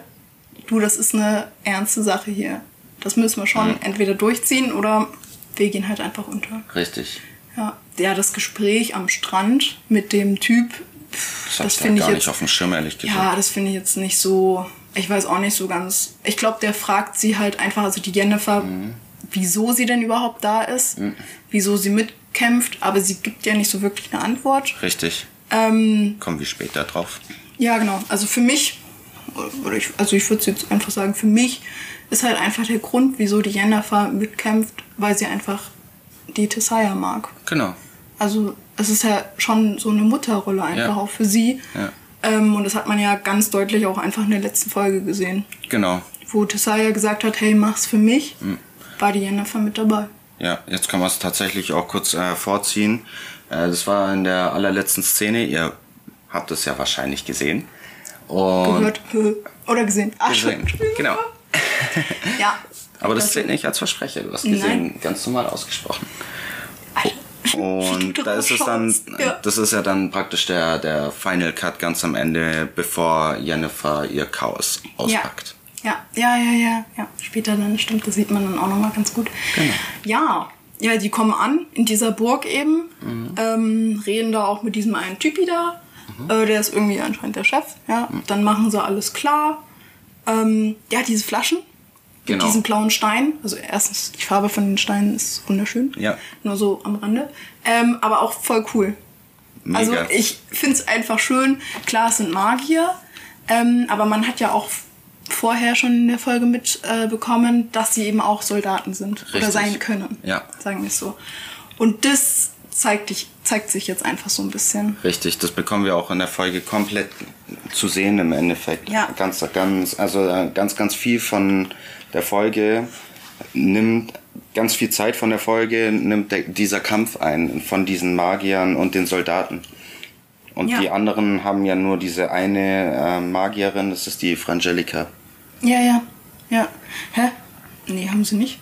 du, das ist eine ernste Sache hier. Das müssen wir schon Mhm. entweder durchziehen oder wir gehen halt einfach unter. Richtig. Ja, ja das Gespräch am Strand mit dem Typ, Das, das finde ich gar jetzt. nicht auf dem Schirm, ehrlich gesagt. Ja, das finde ich jetzt nicht so. Ich weiß auch nicht so ganz. Ich glaube, der fragt sie halt einfach, also die Jennifer, Mhm. wieso sie denn überhaupt da ist, wieso sie mitkämpft, aber sie gibt ja nicht so wirklich eine Antwort. Richtig. Ähm, Kommen wir später drauf. ja, genau. Also für mich, ich, also ich würde jetzt einfach sagen, für mich ist halt einfach der Grund, wieso die Jennifer mitkämpft, weil sie einfach die Tessaya mag. Genau. Also es ist ja schon so eine Mutterrolle einfach Ja. auch für sie. Ja. Ähm, und das hat man ja ganz deutlich auch einfach in der letzten Folge gesehen. Genau. Wo Tessaya gesagt hat, hey, mach's für mich, Hm. war die Jennifer mit dabei. Ja, jetzt kann man es tatsächlich auch kurz äh, vorziehen. Äh, das war in der allerletzten Szene. Ihr habt es ja wahrscheinlich gesehen. Und Gehört oder gesehen. Ach, gesehen. Genau. ja. Aber das zählt nicht als Versprecher. Du hast gesehen, Nein. ganz normal ausgesprochen. Und da ist es dann, ja. das ist ja dann praktisch der, der Final Cut ganz am Ende, bevor Jennifer ihr Chaos auspackt. Ja, ja, ja, ja, ja. Später dann, stimmt, das sieht man dann auch nochmal ganz gut. Genau. Ja, ja, die kommen an in dieser Burg eben, mhm. ähm, reden da auch mit diesem einen Typi da. Mhm. Äh, der ist irgendwie anscheinend der Chef. Ja, mhm. dann machen sie alles klar. Ähm, ja, diese Flaschen Genau. Mit diesem blauen Stein. Also erstens, die Farbe von den Steinen ist wunderschön. Ja. Nur so am Rande. Ähm, aber auch voll cool. Mega. Also ich finde es einfach schön. Klar, es sind Magier. Ähm, aber man hat ja auch vorher schon in der Folge mitbekommen, äh, dass sie eben auch Soldaten sind. Richtig. Oder sein können. Ja. Sagen wir es so. Und das zeigt, dich, zeigt sich jetzt einfach so ein bisschen. Richtig, das bekommen wir auch in der Folge komplett zu sehen im Endeffekt. Ja. Ganz, ganz, also äh, ganz, ganz viel von der Folge nimmt ganz viel Zeit von der Folge nimmt der, dieser Kampf ein von diesen Magiern und den Soldaten. Und ja. die anderen haben ja nur diese eine äh, Magierin, das ist die Frangelica. Ja, ja, ja. Hä? Nee, haben sie nicht.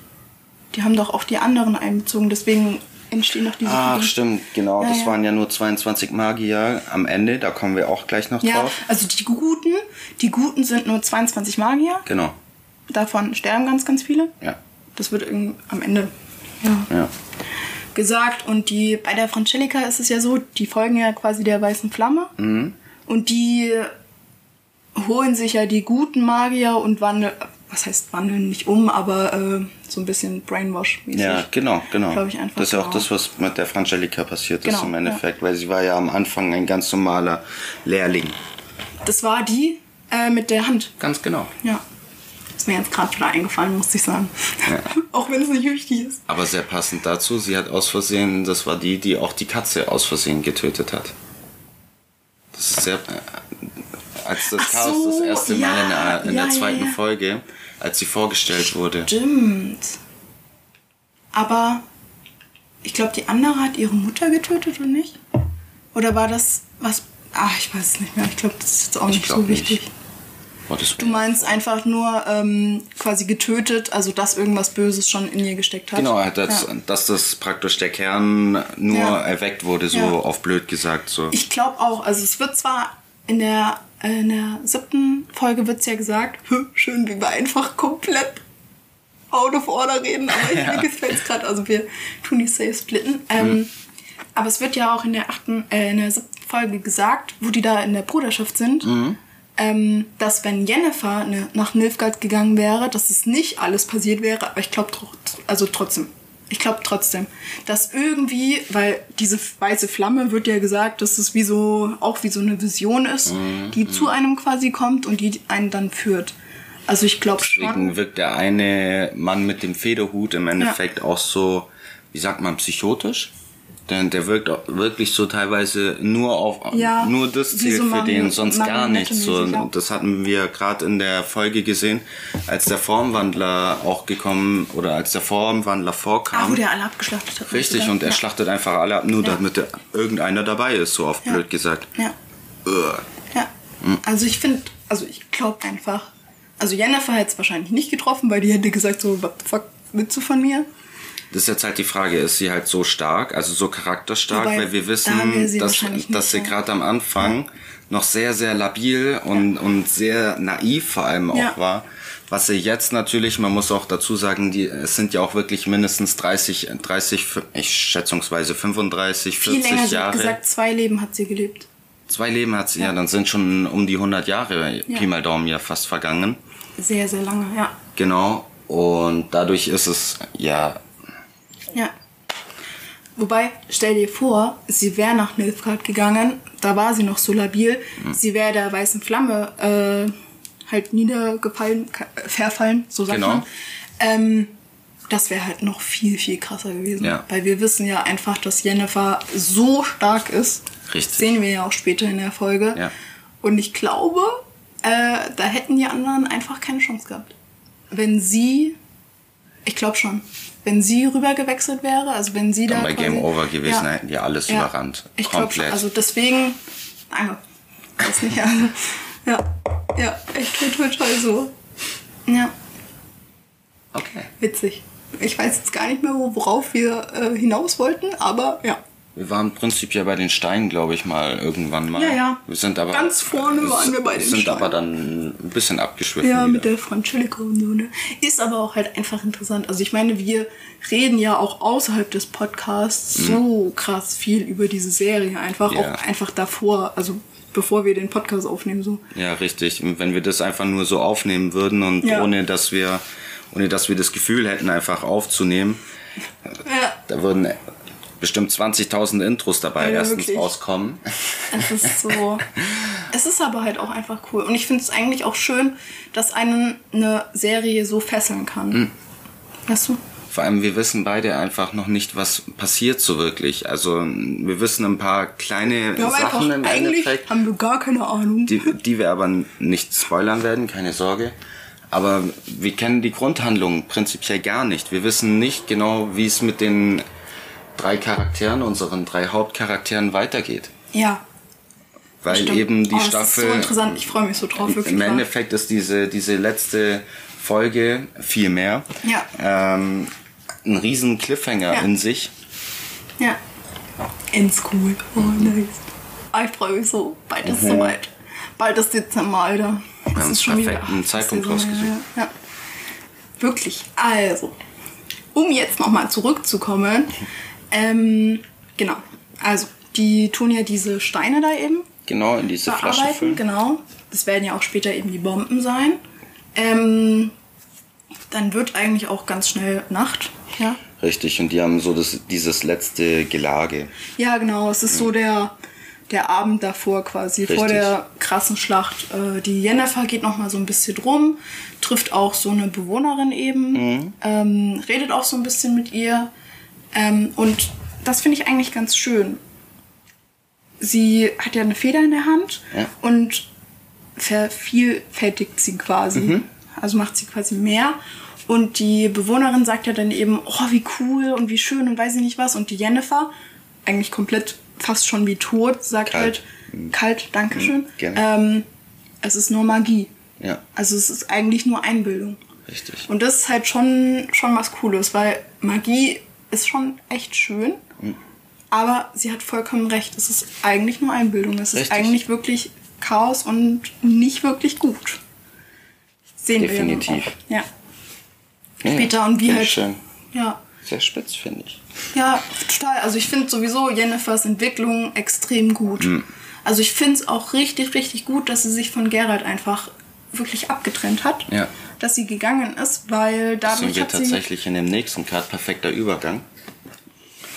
Die haben doch auch die anderen einbezogen, deswegen entstehen noch diese Ach, Figuren. stimmt, genau. Ja, das ja. waren ja nur 22 Magier am Ende, da kommen wir auch gleich noch ja, drauf. Also die Guten, die Guten sind nur 22 Magier. Genau. Davon sterben ganz, ganz viele. Ja. Das wird am Ende ja, gesagt. Und die bei der Francelica ist es ja so, die folgen ja quasi der weißen Flamme. Mhm. Und die holen sich ja die guten Magier und wandeln, was heißt wandeln nicht um, aber äh, so ein bisschen Brainwash-mäßig. Ja, genau, genau. Ich einfach das ist ja auch das, was mit der Francelica passiert genau, ist im Endeffekt, ja. weil sie war ja am Anfang ein ganz normaler Lehrling. Das war die äh, mit der Hand. Ganz genau. Ja. Ist mir jetzt gerade wieder eingefallen, muss ich sagen. Ja. auch wenn es nicht wichtig ist. Aber sehr passend dazu, sie hat aus Versehen, das war die, die auch die Katze aus Versehen getötet hat. Das ist sehr. Äh, als das Ach Chaos so, das erste ja, Mal in der, in ja, der zweiten ja, Folge, als sie vorgestellt wurde. Stimmt. Aber ich glaube, die andere hat ihre Mutter getötet oder nicht? Oder war das was. Ach, ich weiß es nicht mehr. Ich glaube, das ist jetzt auch ich nicht so wichtig. Nicht. Du meinst einfach nur ähm, quasi getötet, also dass irgendwas Böses schon in ihr gesteckt hat. Genau, das, ja. dass das praktisch der Kern nur ja. erweckt wurde, so ja. auf blöd gesagt. So. Ich glaube auch, also es wird zwar in der, in der siebten Folge wird es ja gesagt, schön, wie wir einfach komplett out of order reden, aber ja. mir gefällt es gerade, also wir tun die Safe splitten. Ähm, mhm. Aber es wird ja auch in der achten, äh, in der siebten Folge gesagt, wo die da in der Bruderschaft sind. Mhm ähm, dass wenn Jennifer ne, nach Nilfgaard gegangen wäre, dass es nicht alles passiert wäre, aber ich glaube also trotzdem. Ich glaube trotzdem, dass irgendwie, weil diese weiße Flamme wird ja gesagt, dass es wie so, auch wie so eine Vision ist, mhm. die zu einem quasi kommt und die einen dann führt. Also ich glaube schon. Deswegen wirkt der eine Mann mit dem Federhut im Endeffekt ja. auch so, wie sagt man, psychotisch. Denn der wirkt wirklich so teilweise nur auf ja, nur das zählt so für den, sonst gar nichts. So, das hatten wir gerade in der Folge gesehen, als der Formwandler auch gekommen oder als der Formwandler vorkam. Ah, wo der alle abgeschlachtet hat. Richtig, und er ja. schlachtet einfach alle ab, nur ja. damit irgendeiner dabei ist, so oft blöd gesagt. Ja. Ugh. Ja. Hm. Also ich finde, also ich glaube einfach, also Jennifer hätte es wahrscheinlich nicht getroffen, weil die hätte gesagt so, what the fuck willst du von mir? Das ist jetzt halt die Frage, ist sie halt so stark, also so charakterstark, Wobei, weil wir wissen, da wir dass, dass sie gerade am Anfang ja. noch sehr, sehr labil und, ja. und sehr naiv vor allem auch ja. war. Was sie jetzt natürlich, man muss auch dazu sagen, die, es sind ja auch wirklich mindestens 30, 30, ich schätzungsweise 35, 40 Viel länger, Jahre. Sie hat gesagt, zwei Leben hat sie gelebt. Zwei Leben hat sie, ja, dann sind schon um die 100 Jahre, Pi mal Daumen, ja fast vergangen. Sehr, sehr lange, ja. Genau. Und dadurch ist es ja ja. Wobei, stell dir vor, sie wäre nach Nilfgaard gegangen, da war sie noch so labil, mhm. sie wäre der weißen Flamme äh, halt niedergefallen, verfallen, so sagt genau. man. Ähm, das wäre halt noch viel, viel krasser gewesen. Ja. Weil wir wissen ja einfach, dass Jennifer so stark ist. Richtig. Das sehen wir ja auch später in der Folge. Ja. Und ich glaube, äh, da hätten die anderen einfach keine Chance gehabt. Wenn sie, ich glaube schon, wenn sie rüber gewechselt wäre, also wenn sie Dann da. bei Game Over gewesen, ja. hätten die alles ja. überrannt. Ich glaube Also deswegen, danke. Weiß nicht, also, ja, ja, echt toll, toll, toll so. Ja. Okay. Witzig. Ich weiß jetzt gar nicht mehr, wo- worauf wir äh, hinaus wollten, aber ja. Wir waren prinzipiell bei den Steinen, glaube ich, mal irgendwann mal. Ja, ja. Wir sind aber Ganz vorne waren wir bei den sind Steinen. aber dann ein bisschen abgeschwiffen. Ja, wieder. mit der so, ne? Ist aber auch halt einfach interessant. Also ich meine, wir reden ja auch außerhalb des Podcasts so krass viel über diese Serie. Einfach Mhm. Ja. auch einfach davor, also bevor wir den Podcast aufnehmen, so. Ja, richtig. Und wenn wir das einfach nur so aufnehmen würden und Ja. ohne dass wir ohne dass wir das Gefühl hätten, einfach aufzunehmen, Ja. da würden bestimmt 20.000 Intros dabei Ja, erstens wirklich. rauskommen. Es ist so. es ist aber halt auch einfach cool. Und ich finde es eigentlich auch schön, dass einen eine Serie so fesseln kann. Mhm. Weißt du? Vor allem, wir wissen beide einfach noch nicht, was passiert so wirklich. Also wir wissen ein paar kleine einfach, Sachen im eigentlich Endeffekt. haben wir gar keine Ahnung. die, die wir aber nicht spoilern werden, keine Sorge. Aber wir kennen die Grundhandlung prinzipiell gar nicht. Wir wissen nicht genau, wie es mit den drei Charakteren, unseren drei Hauptcharakteren weitergeht. ja. Weil stimmt. eben die oh, das Staffel. Ist so interessant. Ich freue mich so drauf, wirklich. Im. Endeffekt ist diese, diese letzte Folge viel mehr. Ja. Ähm, ein riesen Cliffhanger Ja. in sich. Ja. In School. Oh, nice. Ah, ich freue mich so. Bald ist es soweit. Bald ist Dezember, Alter. Das Mhm. haben ist schon wieder. perfekten ist Zeitpunkt rausgesucht. Ja, ja. Wirklich. Also, um jetzt nochmal zurückzukommen. Ähm, genau. Also, die tun ja diese Steine da eben Genau, in diese Flasche füllen. Genau. Das werden ja auch später eben die Bomben sein. Ähm, dann wird eigentlich auch ganz schnell Nacht. Ja. Richtig, und die haben so das, dieses letzte Gelage. Ja, genau. Es ist so der, der Abend davor quasi, vor Richtig. der krassen Schlacht. Äh, die Jennifer geht noch mal so ein bisschen drum, trifft auch so eine Bewohnerin eben, ähm, redet auch so ein bisschen mit ihr. Ähm, und das finde ich eigentlich ganz schön. Sie hat ja eine Feder in der Hand Ja. und vervielfältigt sie quasi. Also macht sie quasi mehr. Und die Bewohnerin sagt ja dann eben, oh, wie cool und wie schön und weiß ich nicht was. Und die Jennifer, eigentlich komplett fast schon wie tot, sagt Kalt. halt, kalt, Dankeschön. gerne. Ähm, es ist nur Magie. Ja, Also es ist eigentlich nur Einbildung. richtig. Und das ist halt schon, schon was Cooles, weil Magie ist schon echt schön. Aber sie hat vollkommen recht. Es ist eigentlich nur Einbildung. Es ist Richtig. eigentlich wirklich Chaos und nicht wirklich gut. Sehen wir Definitiv. ja. Später und wie sehr halt. Schön. Ja. Sehr spitz, finde ich. Ja, total. Also ich finde sowieso Jennifers Entwicklung extrem gut. Hm. Also ich finde es auch richtig, richtig gut, dass sie sich von Geralt einfach wirklich abgetrennt hat. Ja. Dass sie gegangen ist, weil Das sind dadurch wir tatsächlich in dem nächsten Card perfekter Übergang.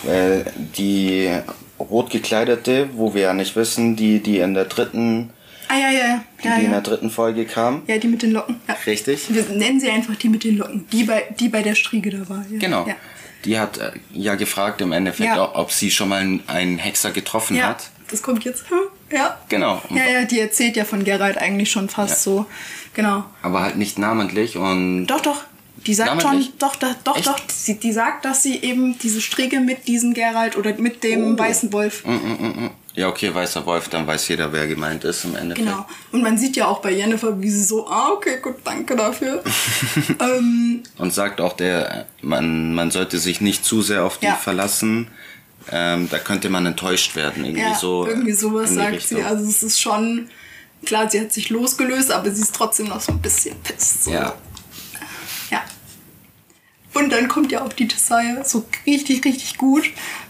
Weil die rot gekleidete, wo wir ja nicht wissen, die, die in der dritten, Ah ja, ja, ja. die, Ja, die in der dritten Folge kam. ja, die mit den Locken. Ja. Richtig. Wir nennen sie einfach die mit den Locken. Die bei, die bei der Striege da war. Ja. Genau. Ja. Die hat äh, ja gefragt im Endeffekt, Ja. ob- sie schon mal einen- Hexer getroffen ja, hat. das kommt jetzt. Hm, Ja. Genau. Ja, ja, die erzählt ja von Geralt eigentlich schon fast Ja. so. Genau. Aber halt nicht namentlich und Doch, doch. Die sagt Namentlich? schon, doch, da, doch, Echt? doch. Sie, die sagt, dass sie eben diese Striege mit diesem Geralt oder mit dem Oh. weißen Wolf. Mm, mm, mm, mm. ja, okay, weißer Wolf, dann weiß jeder, wer gemeint ist im Endeffekt. Genau. Und man sieht ja auch bei Jennifer, wie sie so, ah, okay, gut, danke dafür. ähm, Und sagt auch der, man, man sollte sich nicht zu sehr auf die Ja. verlassen. Ähm, da könnte man enttäuscht werden. Irgendwie ja, so. irgendwie sowas sagt Richtung. sie. Also es ist schon, klar, sie hat sich losgelöst, aber sie ist trotzdem noch so ein bisschen pisst. So. Ja. Ja. Und dann kommt ja auch die Tessaya so richtig, richtig gut.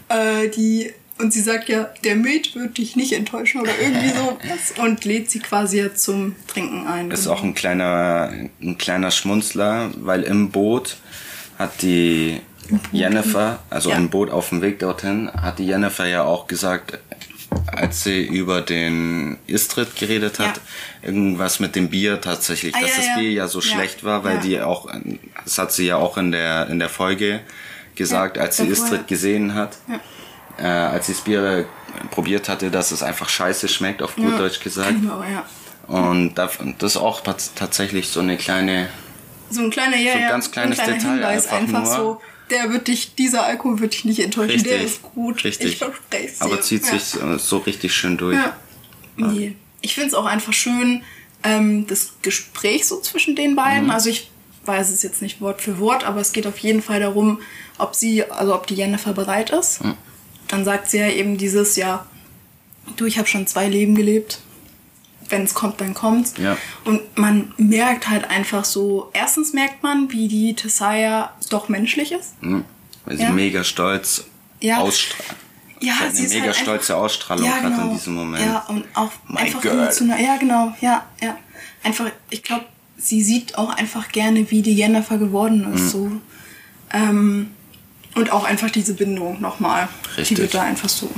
Äh, die, und sie sagt ja, der Met wird dich nicht enttäuschen oder irgendwie so was. Und lädt sie quasi ja zum Trinken ein. Ist auch ein kleiner, ein kleiner Schmunzler, weil im Boot hat die Jennifer, also Ja. im Boot auf dem Weg dorthin, hat die Jennifer ja auch gesagt, als sie über den Istrid geredet hat, Ja. irgendwas mit dem Bier tatsächlich, Ah, dass ja, das ja. Bier ja so schlecht war, weil die auch, das hat sie ja auch in der, in der Folge gesagt, als sie Istrid ja. gesehen hat. Äh, als sie das Bier probiert hatte, dass es einfach scheiße schmeckt, auf gut Deutsch gesagt. auch, ja. Und da- das ist auch tats- tatsächlich so eine kleine, So ein kleiner, ja, So ein ganz kleines ein kleiner Detail Hinweis, einfach einfach, nur. so, der wird dich, dieser Alkohol wird dich nicht enttäuschen, der Richtig, ist gut. richtig. Ich verspreche es dir. aber zieht ja. sich äh, so richtig schön durch. Ja. Nee. Ich finde es auch einfach schön, ähm, das Gespräch so zwischen den beiden. Mhm. Also ich weiß es jetzt nicht Wort für Wort, aber es geht auf jeden Fall darum, ob sie, also ob die Jennifer bereit ist. Hm. Dann sagt sie ja eben dieses, ja, du, ich habe schon zwei Leben gelebt. Wenn es kommt, dann kommt's. Ja. Und man merkt halt einfach so, erstens merkt man, wie die Tessaya doch menschlich ist. Hm. Weil sie Ja. mega stolz Ja. ausstrahlt. Ja, Sie hat sie eine mega halt stolze einfach- Ausstrahlung ja, genau. in diesem Moment. Ja, und auch My einfach girl. emotional. Ja, genau, ja, ja. Einfach, ich glaube, sie sieht auch einfach gerne, wie die Jennifer geworden Mhm. ist. So. Ähm, und auch einfach diese Bindung nochmal. Richtig. Die wird da einfach so.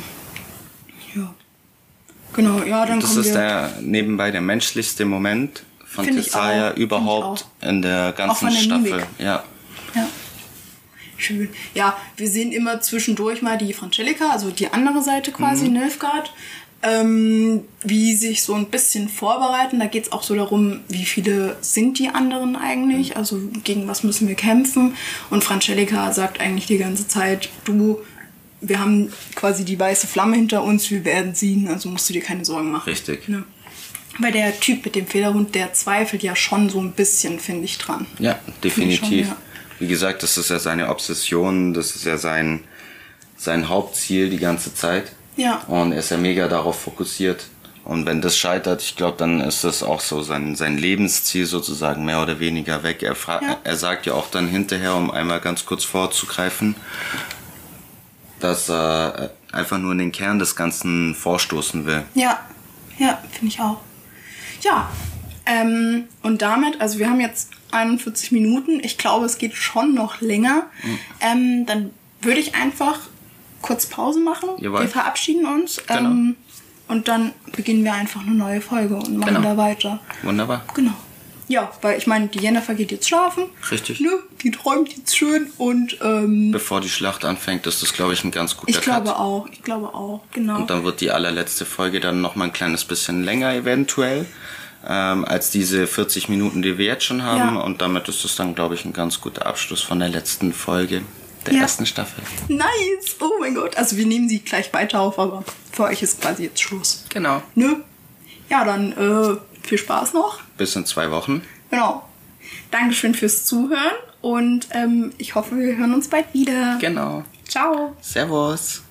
Genau, ja, dann Das kommen ist wir. der nebenbei der menschlichste Moment von Tessaya überhaupt in der ganzen von der Staffel. Mimik. Ja. Ja. Schön. Ja, wir sehen immer zwischendurch mal die Frangelica, also die andere Seite quasi, Mhm. Nilfgaard, ähm, wie sich so ein bisschen vorbereiten. Da geht es auch so darum, wie viele sind die anderen eigentlich, Mhm. also gegen was müssen wir kämpfen. Und Frangelica sagt eigentlich die ganze Zeit, du, wir haben quasi die weiße Flamme hinter uns, wir werden siegen, also musst du dir keine Sorgen machen. Richtig. Ne? Weil der Typ mit dem Federhund, der zweifelt ja schon so ein bisschen, finde ich, dran. Ja, definitiv. Schon, ja. Wie gesagt, das ist ja seine Obsession, das ist ja sein, sein Hauptziel die ganze Zeit. Ja. Und er ist ja mega darauf fokussiert. Und wenn das scheitert, ich glaube, dann ist das auch so sein, sein Lebensziel sozusagen mehr oder weniger weg. Er, Ja. er sagt ja auch dann hinterher, um einmal ganz kurz vorzugreifen, dass er äh, einfach nur in den Kern des Ganzen vorstoßen will. Ja, ja, finde ich auch. Ja, ähm, und damit, also wir haben jetzt 41 Minuten. Ich glaube, es geht schon noch länger. Mhm. Ähm, dann würde ich einfach kurz Pause machen. Jawohl. Wir verabschieden uns. Genau. Ähm, und dann beginnen wir einfach eine neue Folge und machen Genau. da weiter. Wunderbar. Genau. Ja, weil ich meine, die Jennifer geht jetzt schlafen. Richtig. Ne? Die träumt jetzt schön und ähm, Bevor die Schlacht anfängt, ist das, glaube ich, ein ganz guter ich glaube Cut. auch. Ich glaube auch, genau. Und dann wird die allerletzte Folge dann noch mal ein kleines bisschen länger eventuell ähm, als diese 40 Minuten, die wir jetzt schon haben. Ja. Und damit ist es dann, glaube ich, ein ganz guter Abschluss von der letzten Folge der Ja. ersten Staffel. Nice! Oh mein Gott. Also wir nehmen sie gleich weiter auf, aber für euch ist quasi jetzt Schluss. Genau. Ne? Ja, dann äh, viel Spaß noch. Bis in zwei Wochen. Genau. Dankeschön fürs Zuhören und ähm, ich hoffe, wir hören uns bald wieder. Genau. Ciao. Servus.